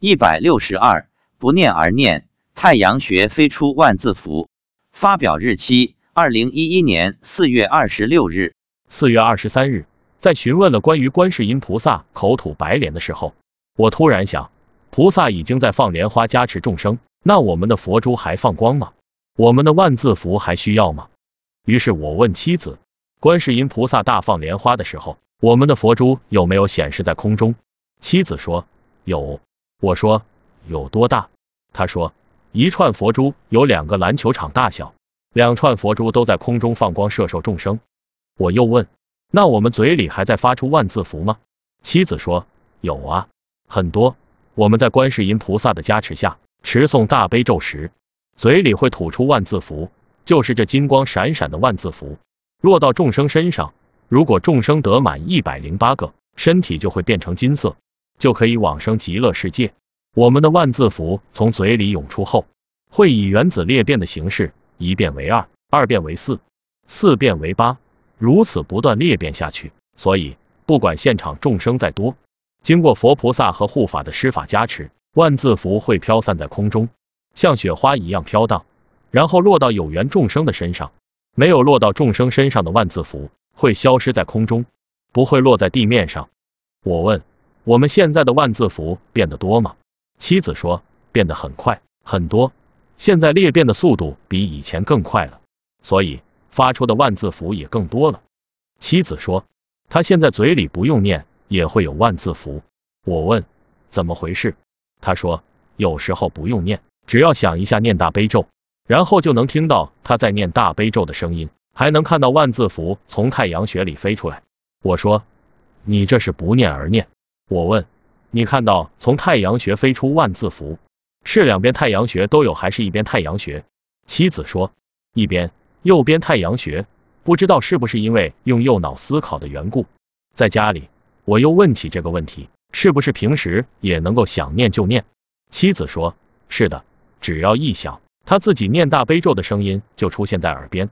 一百六十二，不念而念，太阳穴飞出万字符。发表日期：二零一一年四月二十六日。四月二十三日，在询问了关于观世音菩萨口吐白莲的时候，我突然想，菩萨已经在放莲花加持众生，那我们的佛珠还放光吗？我们的万字符还需要吗？于是我问妻子，观世音菩萨大放莲花的时候，我们的佛珠有没有显示在空中？妻子说有。我说有多大？他说一串佛珠有两个篮球场大小，两串佛珠都在空中放光摄受众生。我又问，那我们嘴里还在发出万字符吗？妻子说有啊，很多。我们在观世音菩萨的加持下持诵大悲咒时，嘴里会吐出万字符，就是这金光闪闪的万字符，落到众生身上，如果众生得满一百零八个，身体就会变成金色。就可以往生极乐世界。我们的万字符从嘴里涌出后，会以原子裂变的形式，一变为二，二变为四，四变为八，如此不断裂变下去。所以，不管现场众生再多，经过佛菩萨和护法的施法加持，万字符会飘散在空中，像雪花一样飘荡，然后落到有缘众生的身上。没有落到众生身上的万字符，会消失在空中，不会落在地面上。我问。我们现在的万字符变得多吗？妻子说变得很快，很多。现在裂变的速度比以前更快了，所以发出的万字符也更多了。妻子说他现在嘴里不用念也会有万字符。我问怎么回事？他说有时候不用念，只要想一下念大悲咒，然后就能听到他在念大悲咒的声音，还能看到万字符从太阳穴里飞出来。我说你这是不念而念。我问你看到从太阳穴飞出万字符，是两边太阳穴都有，还是一边太阳穴？妻子说一边，右边太阳穴，不知道是不是因为用右脑思考的缘故。在家里，我又问起这个问题，是不是平时也能够想念就念？妻子说是的，只要一想，他自己念大悲咒的声音就出现在耳边。